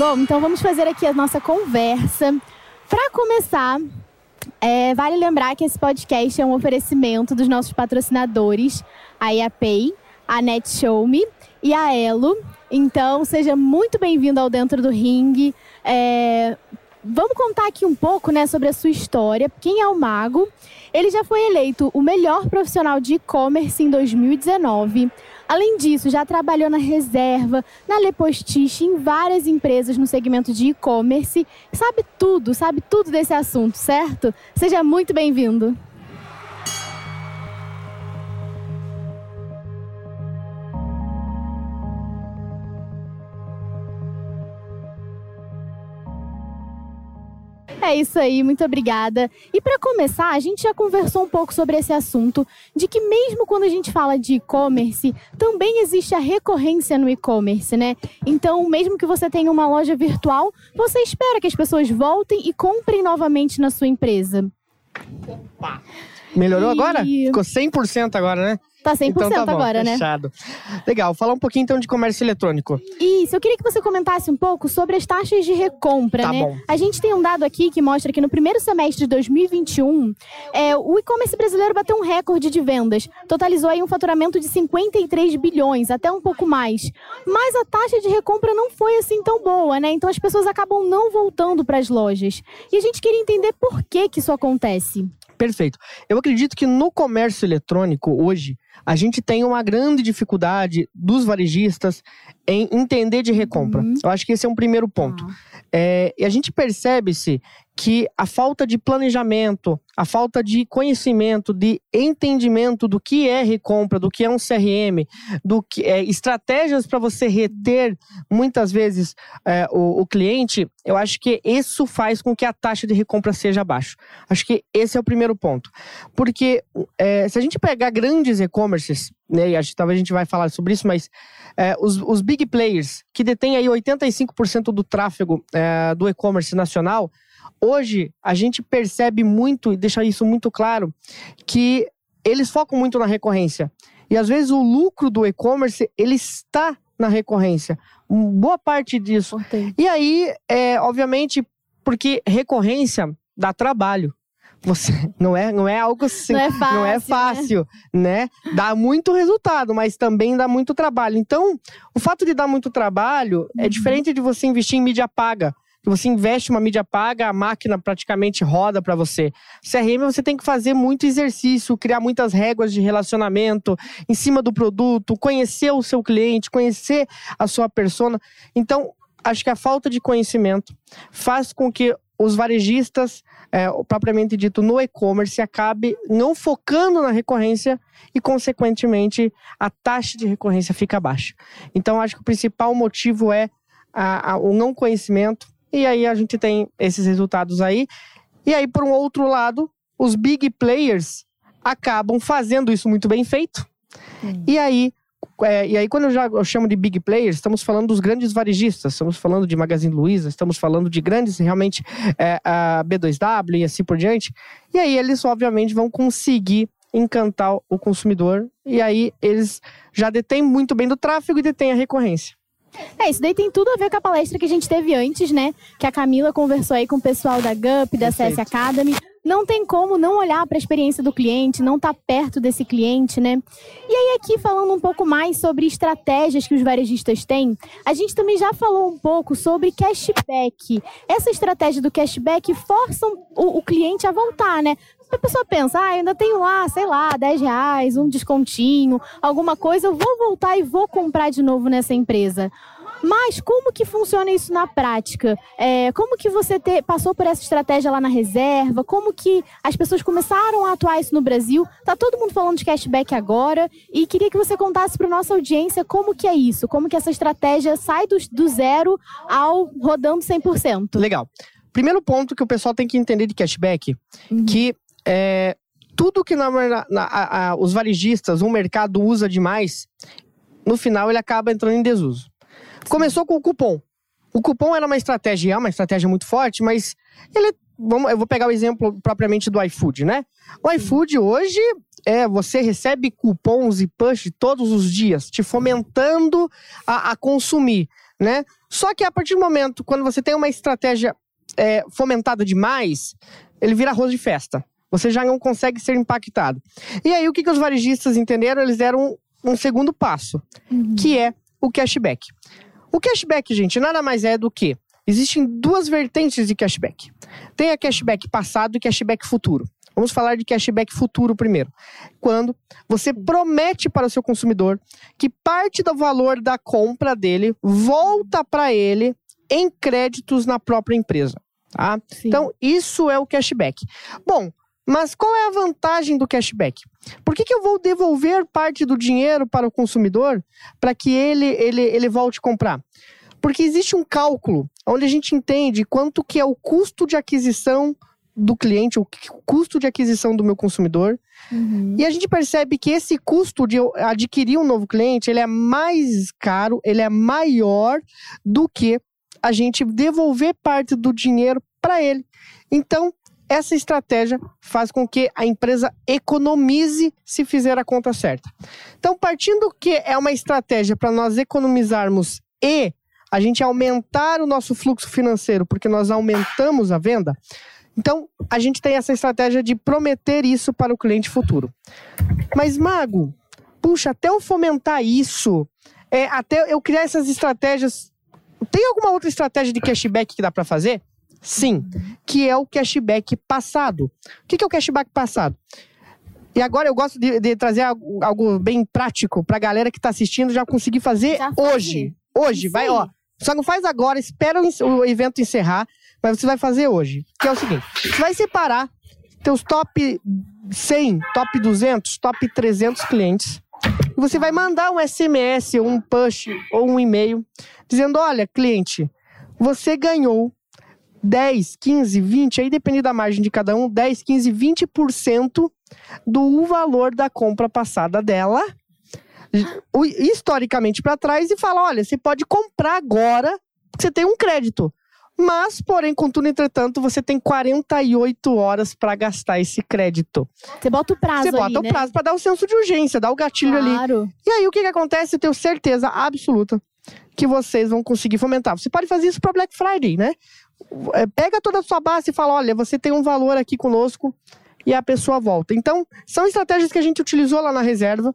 Bom, então vamos fazer aqui a nossa conversa. Para começar, é, vale lembrar que esse podcast é um oferecimento dos nossos patrocinadores, a IAPay, a NetShowMe e a Elo. Então, seja muito bem-vindo ao Dentro do Ring. É, vamos contar aqui um pouco né, sobre a sua história. Quem é o Mago? Ele já foi eleito o melhor profissional de e-commerce em 2019. Além disso, já trabalhou na Reserva, na Lepostiche, em várias empresas no segmento de e-commerce. Sabe tudo, sabe tudo desse assunto, certo? Seja muito bem-vindo. É isso aí, muito obrigada. E para começar, a gente já conversou um pouco sobre esse assunto, de que mesmo quando a gente fala de e-commerce, também existe a recorrência no e-commerce, né? Então, mesmo que você tenha uma loja virtual, você espera que as pessoas voltem e comprem novamente na sua empresa. Opa! Melhorou e... agora? Ficou 100% agora, né? Tá 100% então tá bom, agora, né? fechado. né? Legal, falar um pouquinho então de comércio eletrônico. Isso, eu queria que você comentasse um pouco sobre as taxas de recompra, tá né? Bom. A gente tem um dado aqui que mostra que no primeiro semestre de 2021, é, o e-commerce brasileiro bateu um recorde de vendas. Totalizou aí um faturamento de 53 bilhões, até um pouco mais. Mas a taxa de recompra não foi assim tão boa, né? Então as pessoas acabam não voltando para as lojas. E a gente queria entender por que que isso acontece. Perfeito. Eu acredito que no comércio eletrônico hoje, a gente tem uma grande dificuldade dos varejistas em entender de recompra. Uhum. Eu acho que esse é um primeiro ponto. Uhum. É, e a gente percebe-se que a falta de planejamento, a falta de conhecimento, de entendimento do que é recompra, do que é um CRM, do que é, estratégias para você reter muitas vezes é, o, o, cliente, eu acho que isso faz com que a taxa de recompra seja baixa. Acho que esse é o primeiro ponto. Porque é, se a gente pegar grandes e-commerces, né, acho que talvez a gente vai falar sobre isso, mas é, os, os big players que detêm aí 85% do tráfego é, do e-commerce nacional, Hoje, a gente percebe muito, e deixa isso muito claro, que eles focam muito na recorrência. E às vezes o lucro do e-commerce, ele está na recorrência. Boa parte disso. Entendi. E aí, é, obviamente, porque recorrência dá trabalho. Você não é, não é algo assim, não é fácil, não é fácil né? né? Dá muito resultado, mas também dá muito trabalho. Então, o fato de dar muito trabalho é uhum. é diferente de você investir em mídia paga que você investe uma mídia paga, a máquina praticamente roda para você. CRM você tem que fazer muito exercício, criar muitas regras de relacionamento em cima do produto, conhecer o seu cliente, conhecer a sua persona. Então, acho que a falta de conhecimento faz com que os varejistas, é, propriamente dito, no e-commerce, acabe não focando na recorrência e, consequentemente, a taxa de recorrência fica baixa. Então, acho que o principal motivo é a, a, o não conhecimento, e aí a gente tem esses resultados aí. E aí, por um outro lado, os big players acabam fazendo isso muito bem feito. Hum. E aí, é, e aí, quando eu já eu chamo de big players, estamos falando dos grandes varejistas, estamos falando de Magazine Luiza, estamos falando de grandes, realmente, é, a B2W e assim por diante. E aí, eles, obviamente, vão conseguir encantar o consumidor. E aí, eles já detêm muito bem do tráfego e detêm a recorrência. É, isso daí tem tudo a ver com a palestra que a gente teve antes, né? Que a Camila conversou aí com o pessoal da GUP, da CS Academy. Não tem como não olhar para a experiência do cliente, não estar tá perto desse cliente, né? E aí, aqui falando um pouco mais sobre estratégias que os varejistas têm, a gente também já falou um pouco sobre cashback. Essa estratégia do cashback força o, o cliente a voltar, né? A pessoa pensa, ah, ainda tenho lá, sei lá, 10 reais, um descontinho, alguma coisa, eu vou voltar e vou comprar de novo nessa empresa. Mas como que funciona isso na prática? É, como que você te, passou por essa estratégia lá na reserva? Como que as pessoas começaram a atuar isso no Brasil? Tá todo mundo falando de cashback agora e queria que você contasse para nossa audiência como que é isso, como que essa estratégia sai do, do zero ao rodando 100%. Legal. Primeiro ponto que o pessoal tem que entender de cashback, uhum. que é, tudo que na, na, a, a, os varejistas, o mercado usa demais, no final ele acaba entrando em desuso. Começou com o cupom. O cupom era uma estratégia, é uma estratégia muito forte, mas ele. Vamos, eu vou pegar o exemplo propriamente do iFood, né? O iFood hoje é você recebe cupons e push todos os dias, te fomentando a, a consumir. né? Só que a partir do momento, quando você tem uma estratégia é, fomentada demais, ele vira arroz de festa. Você já não consegue ser impactado. E aí, o que, que os varejistas entenderam? Eles deram um, um segundo passo, uhum. que é o cashback. O cashback, gente, nada mais é do que existem duas vertentes de cashback. Tem a cashback passado e cashback futuro. Vamos falar de cashback futuro primeiro. Quando você promete para o seu consumidor que parte do valor da compra dele volta para ele em créditos na própria empresa. Tá? Então, isso é o cashback. Bom, mas qual é a vantagem do cashback? Por que, que eu vou devolver parte do dinheiro para o consumidor para que ele, ele, ele volte a comprar? Porque existe um cálculo onde a gente entende quanto que é o custo de aquisição do cliente, o custo de aquisição do meu consumidor. Uhum. E a gente percebe que esse custo de adquirir um novo cliente, ele é mais caro, ele é maior do que a gente devolver parte do dinheiro para ele. Então, essa estratégia faz com que a empresa economize se fizer a conta certa. Então, partindo que é uma estratégia para nós economizarmos e a gente aumentar o nosso fluxo financeiro, porque nós aumentamos a venda, então a gente tem essa estratégia de prometer isso para o cliente futuro. Mas, Mago, puxa, até eu fomentar isso, é, até eu criar essas estratégias, tem alguma outra estratégia de cashback que dá para fazer? Sim, que é o cashback passado. O que é o cashback passado? E agora eu gosto de, de trazer algo, algo, bem prático para a galera que está assistindo já conseguir fazer hoje. Hoje, Sim. vai, ó. Só não faz agora, espera o evento encerrar, mas você vai fazer hoje. Que é o seguinte: você vai separar teus top 100, top 200, top 300 clientes. E você vai mandar um SMS, ou um push, ou um e-mail, dizendo: olha, cliente, você ganhou 10, 15, 20, aí depende da margem de cada um, 10, 15, 20% do valor da compra passada dela, historicamente para trás, e fala: olha, você pode comprar agora, você tem um crédito. Mas, porém, contudo, entretanto, você tem 48 horas para gastar esse crédito. Você bota o prazo Você bota o né? prazo para dar o senso de urgência, dar o gatilho claro. ali. E aí, o que, que acontece? Eu tenho certeza absoluta que vocês vão conseguir fomentar. Você pode fazer isso para Black Friday, né? É, pega toda a sua base e fala: olha, você tem um valor aqui conosco e a pessoa volta. Então, são estratégias que a gente utilizou lá na reserva,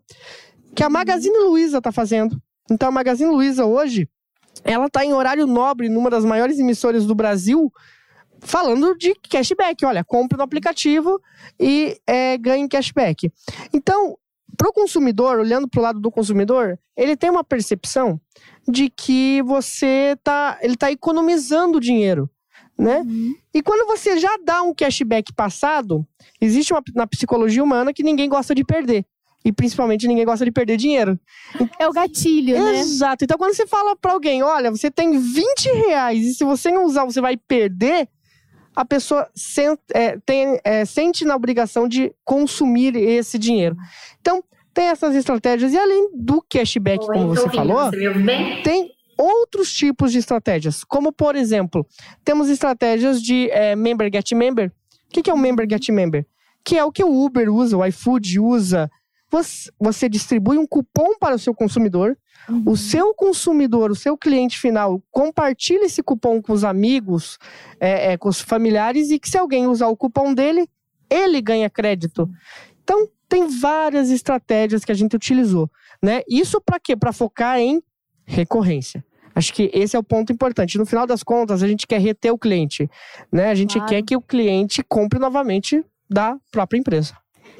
que a Magazine Luiza está fazendo. Então, a Magazine Luiza hoje, ela está em horário nobre numa das maiores emissoras do Brasil, falando de cashback. Olha, compre no aplicativo e é, ganhe cashback. Então, para o consumidor, olhando para o lado do consumidor, ele tem uma percepção de que você tá, ele está economizando dinheiro né? Uhum. E quando você já dá um cashback passado, existe uma, na psicologia humana que ninguém gosta de perder. E principalmente ninguém gosta de perder dinheiro. É o gatilho, né? Exato. Então quando você fala para alguém, olha, você tem 20 reais e se você não usar, você vai perder, a pessoa sente, é, tem, é, sente na obrigação de consumir esse dinheiro. Então, tem essas estratégias. E além do cashback, Oi, como você falou, você tem outros tipos de estratégias, como por exemplo, temos estratégias de é, member get member. O que, é o member get member? Que é o que o Uber usa, o iFood usa. Você, você distribui um cupom para o seu consumidor. Uhum. O seu consumidor, o seu cliente final, compartilha esse cupom com os amigos, é, é, com os familiares, e que se alguém usar o cupom dele, ele ganha crédito. Então, tem várias estratégias que a gente utilizou. Né? Isso para quê? Para focar em recorrência. Acho que esse é o ponto importante. No final das contas, a gente quer reter o cliente, né? A gente claro. quer que o cliente compre novamente da própria empresa.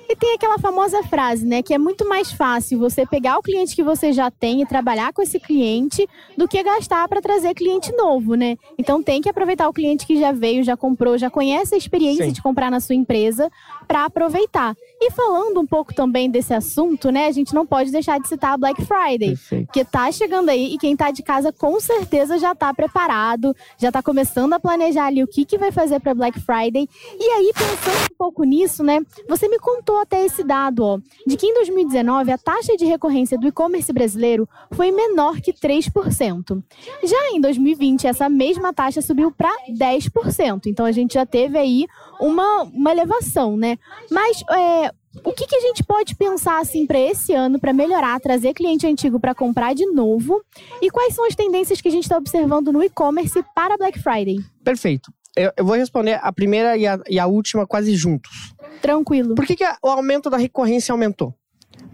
E tem aquela famosa frase, né, que é muito mais fácil você pegar o cliente que você já tem e trabalhar com esse cliente do que gastar para trazer cliente novo, né? Então tem que aproveitar o cliente que já veio, já comprou, já conhece a experiência Sim. de comprar na sua empresa para aproveitar. E falando um pouco também desse assunto, né? A gente não pode deixar de citar a Black Friday, Perfeito. que tá chegando aí e quem tá de casa com certeza já tá preparado, já tá começando a planejar ali o que que vai fazer para Black Friday. E aí pensando um pouco nisso, né? Você me contou até esse dado, ó, de que em 2019 a taxa de recorrência do e-commerce brasileiro foi menor que 3%. Já em 2020 essa mesma taxa subiu para 10%. Então a gente já teve aí uma, uma elevação, né? Mas é, o que, que a gente pode pensar assim para esse ano para melhorar, trazer cliente antigo para comprar de novo? E quais são as tendências que a gente está observando no e-commerce para Black Friday? Perfeito. Eu, eu, vou responder a primeira e a, e a, última quase juntos. Tranquilo. Por que, que a, o aumento da recorrência aumentou?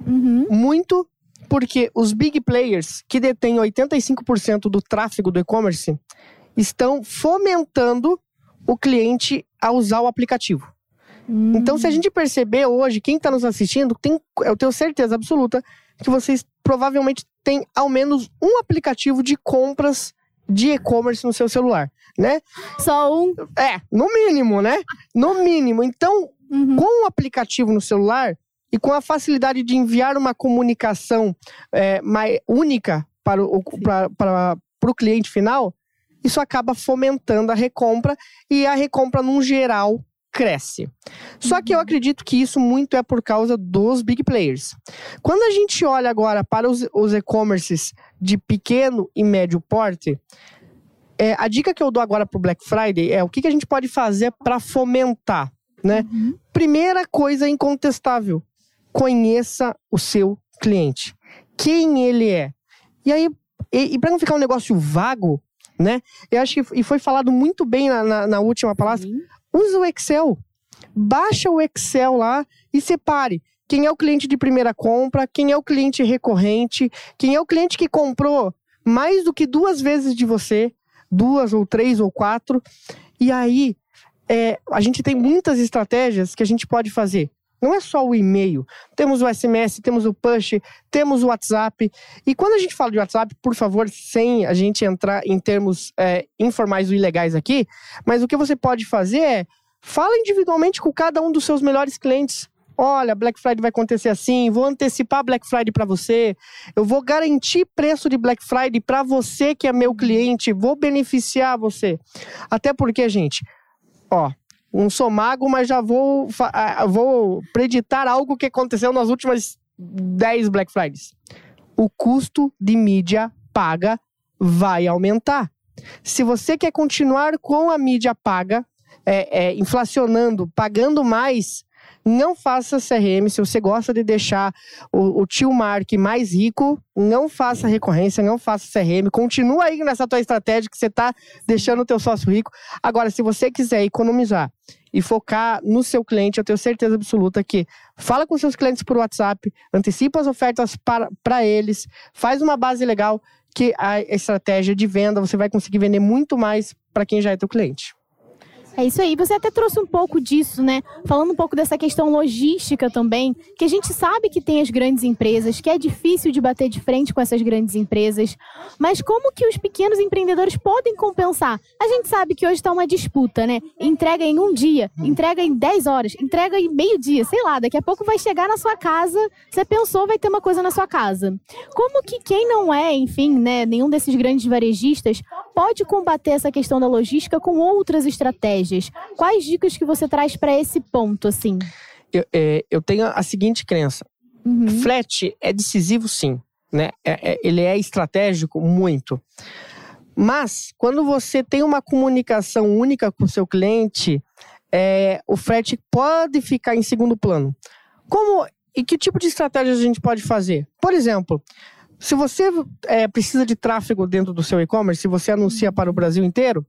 Uhum. Muito porque os big players, que detêm 85% do tráfego do e-commerce, estão fomentando o cliente a usar o aplicativo. Hum. Então, se a gente perceber hoje, quem está nos assistindo, tem, eu tenho certeza absoluta que vocês provavelmente têm ao menos um aplicativo de compras de e-commerce no seu celular, né? Só um? É, no mínimo, né? No mínimo. Então, uhum. com o aplicativo no celular e com a facilidade de enviar uma comunicação é, mais única para o, para, para, para o cliente final, isso acaba fomentando a recompra e a recompra, num geral, cresce. Só que eu uhum. acredito que isso muito é por causa dos big players. Quando a gente olha agora para os, os e-commerces de pequeno e médio porte, é, a dica que eu dou agora para o Black Friday é o que, que a gente pode fazer para fomentar, né? Uhum. Primeira coisa incontestável, conheça o seu cliente. Quem ele é. E aí, e, e para não ficar um negócio vago, né? Eu acho que e foi falado muito bem na, na, na última palestra. Sim. Usa o Excel. Baixa o Excel lá e separe quem é o cliente de primeira compra, quem é o cliente recorrente, quem é o cliente que comprou mais do que duas vezes de você, duas ou três ou quatro. E aí, é, a gente tem muitas estratégias que a gente pode fazer. Não é só o e-mail. Temos o SMS, temos o push, temos o WhatsApp. E quando a gente fala de WhatsApp, por favor, sem a gente entrar em termos é, informais ou ilegais aqui, mas o que você pode fazer é fala individualmente com cada um dos seus melhores clientes. Olha, Black Friday vai acontecer assim, vou antecipar Black Friday para você, eu vou garantir preço de Black Friday para você que é meu cliente, vou beneficiar você. Até porque, gente, ó, não sou mago, mas já vou, vou preditar algo que aconteceu nas últimas 10 Black Fridays. O custo de mídia paga vai aumentar. Se você quer continuar com a mídia paga, é, é, inflacionando, pagando mais, não faça CRM. Se você gosta de deixar o, o tio Mark mais rico, não faça recorrência, não faça CRM. Continua aí nessa tua estratégia que você está deixando o teu sócio rico. Agora, se você quiser economizar e focar no seu cliente, eu tenho certeza absoluta que fala com seus clientes por WhatsApp, antecipa as ofertas para eles, faz uma base legal que a estratégia de venda você vai conseguir vender muito mais para quem já é teu cliente. É isso aí. Você até trouxe um pouco disso, né? Falando um pouco dessa questão logística também, que a gente sabe que tem as grandes empresas, que é difícil de bater de frente com essas grandes empresas, mas como que os pequenos empreendedores podem compensar? A gente sabe que hoje está uma disputa, né? Entrega em um dia, entrega em 10 horas, entrega em meio-dia, sei lá, daqui a pouco vai chegar na sua casa, você pensou, vai ter uma coisa na sua casa. Como que quem não é, enfim, né, nenhum desses grandes varejistas pode combater essa questão da logística com outras estratégias? Quais dicas que você traz para esse ponto, assim? Eu, é, eu, tenho a seguinte crença. Uhum. Frete é decisivo, sim. Né? É, é, ele é estratégico, muito. Mas, quando você tem uma comunicação única com o seu cliente, é, o frete pode ficar em segundo plano. Como e que tipo de estratégia a gente pode fazer? Por exemplo, se você é, precisa de tráfego dentro do seu e-commerce, se você anuncia para o Brasil inteiro,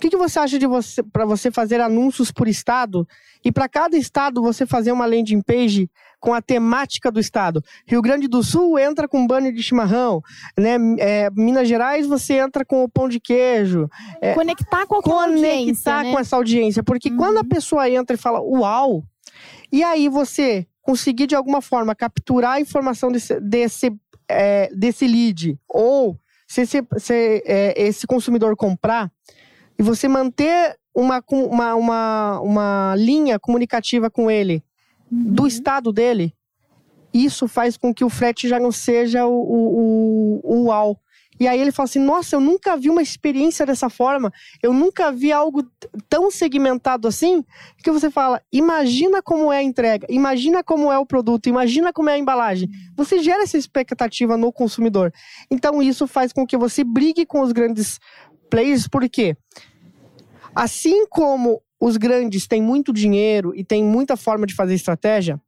o que, que você acha de você para você fazer anúncios por estado e para cada estado você fazer uma landing page com a temática do estado? Rio Grande do Sul entra com banner de chimarrão, né? É, Minas Gerais você entra com o pão de queijo. É, conectar com a conectar né? com essa audiência, porque uhum. quando a pessoa entra e fala uau, e aí você conseguir de alguma forma capturar a informação desse, desse é, desse lead, ou se esse, se, é, esse consumidor comprar, e você manter uma, uma, uma, uma linha comunicativa com ele uhum. do estado dele, isso faz com que o frete já não seja o, o, o, o uau. E aí ele fala assim: Nossa, eu nunca vi uma experiência dessa forma, eu nunca vi algo tão segmentado assim. Que você fala: Imagina como é a entrega, imagina como é o produto, imagina como é a embalagem. Você gera essa expectativa no consumidor. Então isso faz com que você brigue com os grandes players, porque assim como os grandes têm muito dinheiro e têm muita forma de fazer estratégia,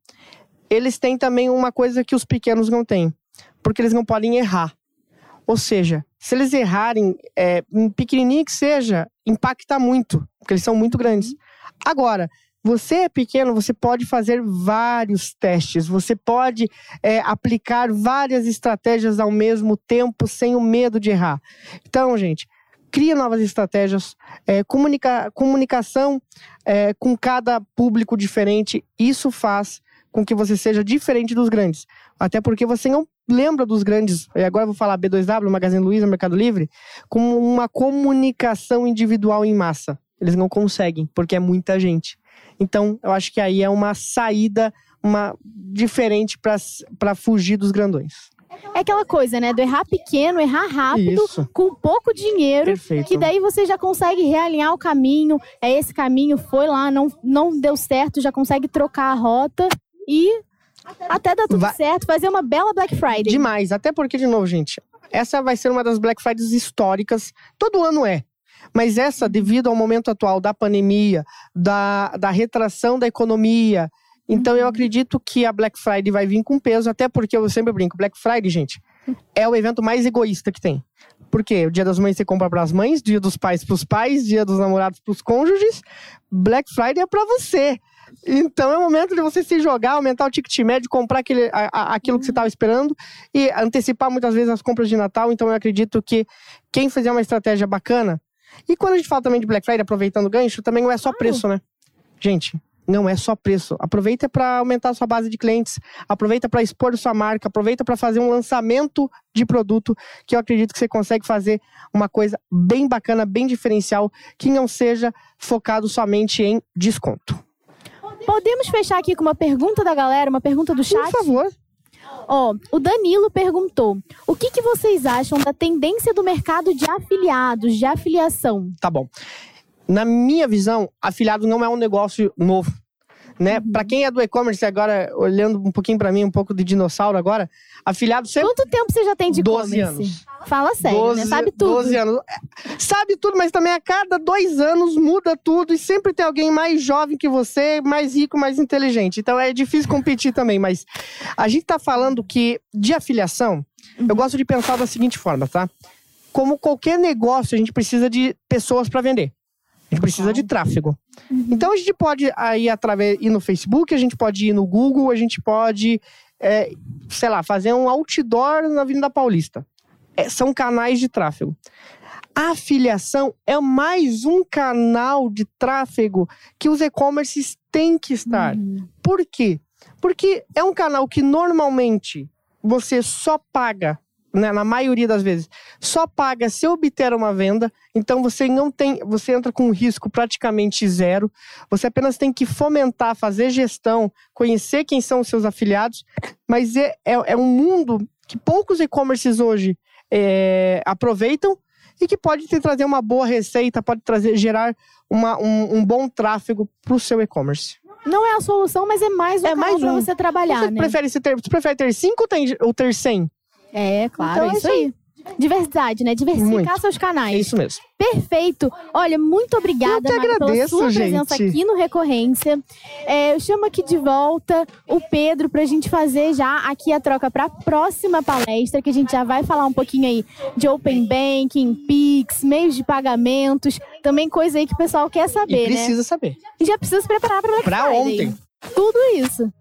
eles têm também uma coisa que os pequenos não têm, porque eles não podem errar. Ou seja, se eles errarem, é, um pequenininho que seja, impacta muito, porque eles são muito grandes. Agora, você é pequeno, você pode fazer vários testes, você pode é, aplicar várias estratégias ao mesmo tempo sem o medo de errar. Então, gente, cria novas estratégias, é, comunica, comunicação é, com cada público diferente. Isso faz com que você seja diferente dos grandes. Até porque você não lembra dos grandes, e agora eu vou falar B2W, Magazine Luiza, Mercado Livre, como uma comunicação individual em massa. Eles não conseguem, porque é muita gente. Então, eu acho que aí é uma saída uma diferente para fugir dos grandões. É aquela coisa, né? Do errar pequeno, errar rápido, Isso. com pouco dinheiro. Perfeito. Que daí você já consegue realinhar o caminho. É esse caminho, foi lá, não, não deu certo, já consegue trocar a rota e até dar tudo vai... certo, fazer uma bela Black Friday. Demais. Até porque, de novo, gente, essa vai ser uma das Black Fridays históricas. Todo ano é. Mas essa, devido ao momento atual da pandemia, da, da retração da economia, então eu uhum. acredito que a Black Friday vai vir com peso, até porque eu sempre brinco, Black Friday, gente, é o evento mais egoísta que tem. Porque o dia das mães você compra para as mães, dia dos pais para os pais, dia dos namorados para os cônjuges. Black Friday é para você. Então é o momento de você se jogar, aumentar o ticket médio, comprar aquele, a, a, aquilo que você estava esperando e antecipar muitas vezes as compras de Natal. Então eu acredito que quem fizer uma estratégia bacana e quando a gente fala também de Black Friday, aproveitando o gancho, também não é só preço, né? Gente, não é só preço. Aproveita para aumentar a sua base de clientes, aproveita para expor sua marca, aproveita para fazer um lançamento de produto que eu acredito que você consegue fazer uma coisa bem bacana, bem diferencial, que não seja focado somente em desconto. Podemos fechar aqui com uma pergunta da galera, uma pergunta do chat? Por favor. Ó, o Danilo perguntou: o que, que vocês acham da tendência do mercado de afiliados, de afiliação? Tá bom. Na minha visão, afiliado não é um negócio novo né? Uhum. Para quem é do e-commerce agora, olhando um pouquinho para mim, um pouco de dinossauro agora, afiliado sempre... Quanto tempo você já tem de e-commerce? 12 anos. Fala sério, 12, né? Sabe tudo. 12 anos. Sabe tudo, mas também a cada dois anos muda tudo e sempre tem alguém mais jovem que você, mais rico, mais inteligente. Então é difícil competir também, mas a gente tá falando que de afiliação, uhum. eu gosto de pensar da seguinte forma, tá? Como qualquer negócio, a gente precisa de pessoas para vender. A gente precisa de tráfego. Uhum. Então a gente pode aí através ir no Facebook, a gente pode ir no Google, a gente pode, é, sei lá, fazer um outdoor na Avenida Paulista. É, são canais de tráfego. A afiliação é mais um canal de tráfego que os e-commerces têm que estar. Uhum. Por quê? Porque é um canal que normalmente você só paga né, na maioria das vezes, só paga se obter uma venda. Então você não tem, você entra com um risco praticamente zero. Você apenas tem que fomentar, fazer gestão, conhecer quem são os seus afiliados. Mas é, é, é um mundo que poucos e-commerces hoje é, aproveitam e que pode te trazer uma boa receita, pode trazer gerar uma, um, um bom tráfego para o seu e-commerce. Não é a solução, mas é mais um é mais um. você trabalhar, você né? Prefere, ter, você prefere ter cinco ou ter, ou ter cem? É, claro, então, é isso aí. Diversidade, né? Diversificar muito. seus canais. É isso mesmo. Perfeito. Olha, muito obrigada, eu agradeço, pela sua gente. presença aqui no Recorrência. É, eu chamo aqui de volta o Pedro pra gente fazer já aqui a troca pra próxima palestra, que a gente já vai falar um pouquinho aí de Open Banking, Pix, meios de pagamentos, também coisa aí que o pessoal quer saber, e precisa né? saber. E já precisa se preparar pra Black pra Friday. ontem. Tudo isso.